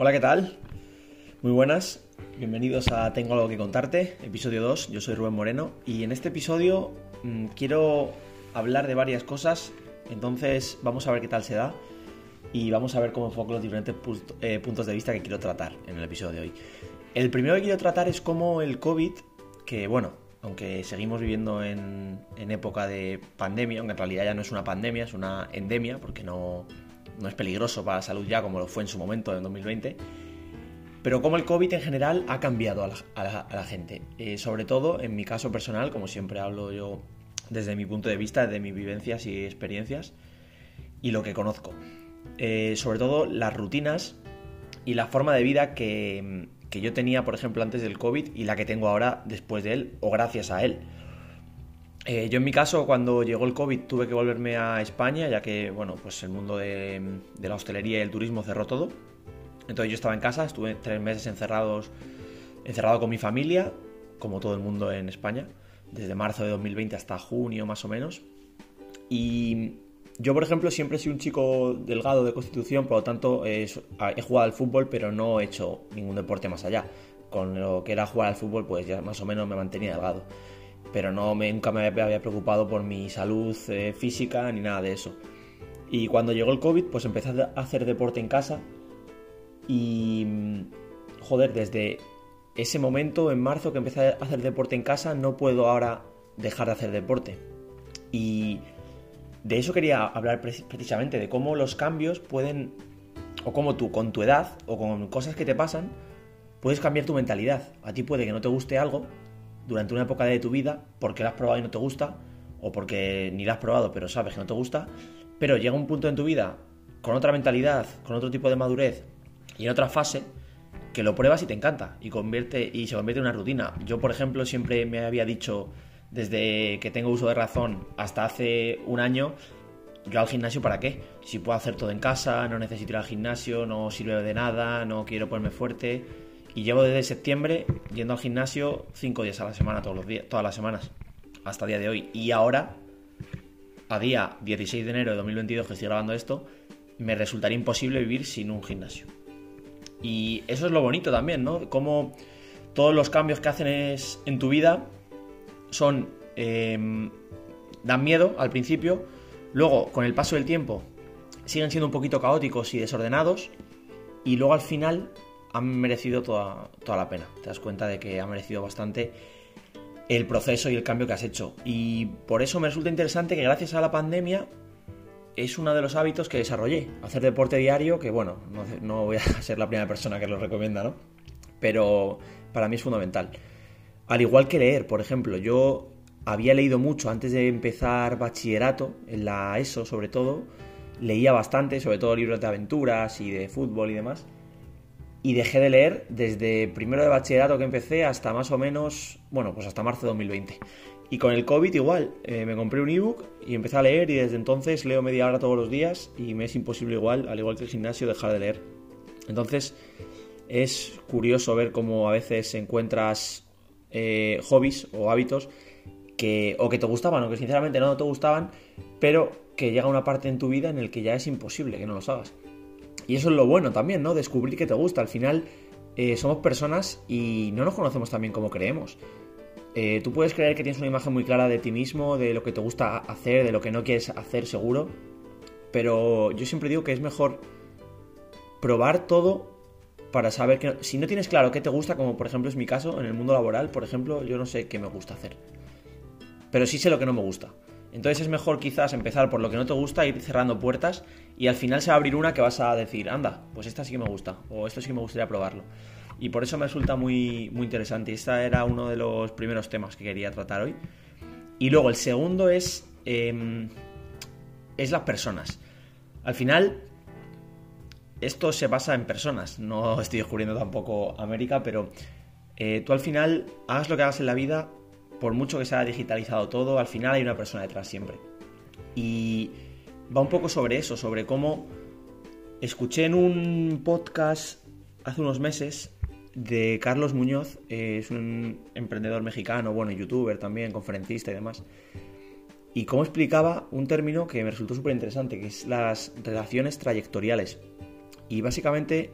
Hola, ¿qué tal? Muy buenas, bienvenidos a Tengo algo que contarte, episodio 2, yo soy Rubén Moreno y en este episodio mmm, quiero hablar de varias cosas, entonces vamos a ver qué tal se da y vamos a ver cómo enfoco los diferentes eh, puntos de vista que quiero tratar en el episodio de hoy. El primero que quiero tratar es cómo el COVID, que bueno, aunque seguimos viviendo en, en, época de pandemia, aunque en realidad ya no es una pandemia, es una endemia, porque no, no es peligroso para la salud ya como lo fue en su momento en 2020, pero cómo el COVID en general ha cambiado a la, gente. Eh, sobre todo en mi caso personal, como siempre hablo yo desde mi punto de vista, de mis vivencias y experiencias y lo que conozco. Eh, sobre todo las rutinas y la forma de vida que, que yo tenía, por ejemplo, antes del COVID y la que tengo ahora después de él o gracias a él. Eh, yo en mi caso, cuando llegó el COVID, tuve que volverme a España, ya que, bueno, pues el mundo de, de, la hostelería y el turismo cerró todo. Entonces yo estaba en casa, estuve tres meses encerrados, encerrado con mi familia, como todo el mundo en España, desde marzo de 2020 hasta junio más o menos. Y yo, por ejemplo, siempre he sido un chico delgado de constitución, por lo tanto he, he jugado al fútbol, pero no he hecho ningún deporte más allá. Con lo que era jugar al fútbol, pues ya más o menos me mantenía delgado. Pero no me, nunca me había preocupado por mi salud eh, física ni nada de eso. Y cuando llegó el COVID, pues empecé a hacer deporte en casa. Y, joder, desde ese momento, en marzo, que empecé a hacer deporte en casa, no puedo ahora dejar de hacer deporte. Y de eso quería hablar precisamente, de cómo los cambios pueden, o cómo tú con tu edad o con cosas que te pasan, puedes cambiar tu mentalidad. A ti puede que no te guste algo durante una época de tu vida porque lo has probado y no te gusta, o porque ni lo has probado pero sabes que no te gusta, pero llega un punto en tu vida con otra mentalidad, con otro tipo de madurez y en otra fase que lo pruebas y te encanta y convierte y se convierte en una rutina. Yo, por ejemplo, siempre me había dicho desde que tengo uso de razón hasta hace un año, yo al gimnasio para qué? Si puedo hacer todo en casa, no necesito ir al gimnasio, no sirve de nada, no quiero ponerme fuerte. Y llevo desde septiembre yendo al gimnasio cinco días a la semana, todos los días, todas las semanas, hasta el día de hoy. Y ahora, a día 16 de enero de 2022 que estoy grabando esto, me resultaría imposible vivir sin un gimnasio. Y eso es lo bonito también, ¿no? Como todos los cambios que hacen es, en tu vida son eh, dan miedo al principio, luego con el paso del tiempo siguen siendo un poquito caóticos y desordenados y luego al final han merecido toda, toda la pena. Te das cuenta de que ha merecido bastante el proceso y el cambio que has hecho. Y por eso me resulta interesante que gracias a la pandemia es uno de los hábitos que desarrollé. Hacer deporte diario, que bueno, no, no voy a ser la primera persona que lo recomienda, ¿no? Pero para mí es fundamental. Al igual que leer, por ejemplo, yo había leído mucho antes de empezar bachillerato, en la ESO sobre todo, leía bastante, sobre todo libros de aventuras y de fútbol y demás, y dejé de leer desde primero de bachillerato que empecé hasta más o menos, bueno, pues hasta marzo de 2020. Y con el COVID igual, eh, me compré un ebook y empecé a leer y desde entonces leo media hora todos los días y me es imposible igual, al igual que el gimnasio, dejar de leer. Entonces es curioso ver cómo a veces encuentras eh, hobbies o hábitos que o que te gustaban o que sinceramente no te gustaban, pero que llega una parte en tu vida en el que ya es imposible que no los hagas. Y eso es lo bueno también, ¿no? Descubrir que te gusta. Al final eh, somos personas y no nos conocemos tan bien como creemos. Eh, tú puedes creer que tienes una imagen muy clara de ti mismo, de lo que te gusta hacer, de lo que no quieres hacer seguro, pero yo siempre digo que es mejor probar todo para saber que si no tienes claro qué te gusta, como por ejemplo es mi caso en el mundo laboral, por ejemplo, yo no sé qué me gusta hacer. Pero sí sé lo que no me gusta. Entonces es mejor quizás empezar por lo que no te gusta, ir cerrando puertas y al final se va a abrir una que vas a decir, anda, pues esta sí que me gusta o esto sí que me gustaría probarlo. Y por eso me resulta muy, muy interesante. Y este era uno de los primeros temas que quería tratar hoy. Y luego el segundo es, eh, es las personas. Al final, esto se basa en personas. No estoy descubriendo tampoco América, pero eh, tú al final, hagas lo que hagas en la vida, por mucho que se haya digitalizado todo, al final hay una persona detrás siempre. Y va un poco sobre eso, sobre cómo escuché en un podcast hace unos meses de Carlos Muñoz, es un emprendedor mexicano, bueno, youtuber también, conferencista y demás, y cómo explicaba un término que me resultó súper interesante, que es las relaciones trayectoriales. Y básicamente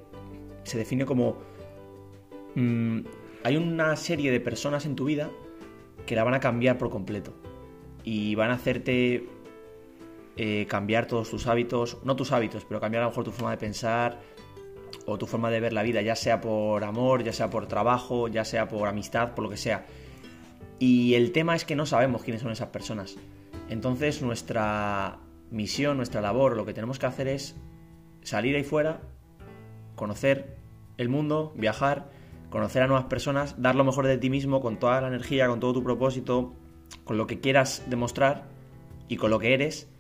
se define como... mm, hay una serie de personas en tu vida que la van a cambiar por completo. Y van a hacerte eh, cambiar todos tus hábitos, no tus hábitos, pero cambiar a lo mejor tu forma de pensar o tu forma de ver la vida, ya sea por amor, ya sea por trabajo, ya sea por amistad, por lo que sea. Y el tema es que no sabemos quiénes son esas personas. Entonces nuestra misión, nuestra labor, lo que tenemos que hacer es salir ahí fuera, conocer el mundo, viajar, conocer a nuevas personas, dar lo mejor de ti mismo con toda la energía, con todo tu propósito, con lo que quieras demostrar y con lo que eres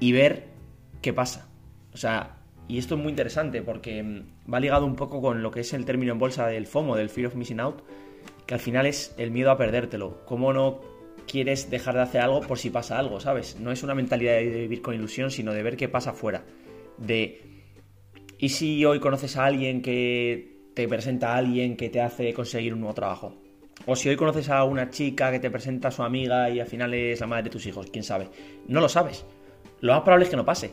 y ver qué pasa. O sea, y esto es muy interesante porque mm, va ligado un poco con lo que es el término en bolsa del FOMO, del Fear of Missing Out, que al final es el miedo a perdértelo. ¿Cómo no quieres dejar de hacer algo por si pasa algo, ¿sabes? No es una mentalidad de vivir con ilusión, sino de ver qué pasa afuera. De, ¿y si hoy conoces a alguien que te presenta a alguien que te hace conseguir un nuevo trabajo? O si hoy conoces a una chica que te presenta a su amiga y al final es la madre de tus hijos, quién sabe. No lo sabes. Lo más probable es que no pase.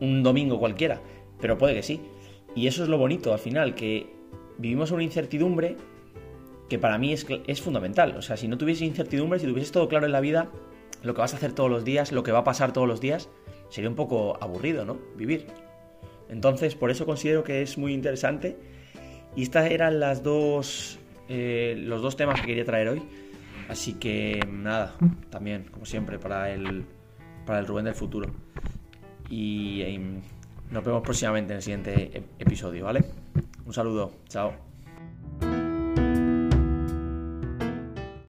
Un domingo cualquiera. Pero puede que sí. Y eso es lo bonito al final, que vivimos una incertidumbre que para mí es, es fundamental. O sea, si no tuviese incertidumbre, si tuvieses todo claro en la vida, lo que vas a hacer todos los días, lo que va a pasar todos los días, sería un poco aburrido, ¿no? Vivir. Entonces, por eso considero que es muy interesante. Y estas eran las dos. eh, los dos temas que quería traer hoy. Así que nada, también, como siempre, para el. Para el Rubén del futuro. Y eh, nos vemos próximamente en el siguiente ep- episodio, ¿vale? Un saludo, chao.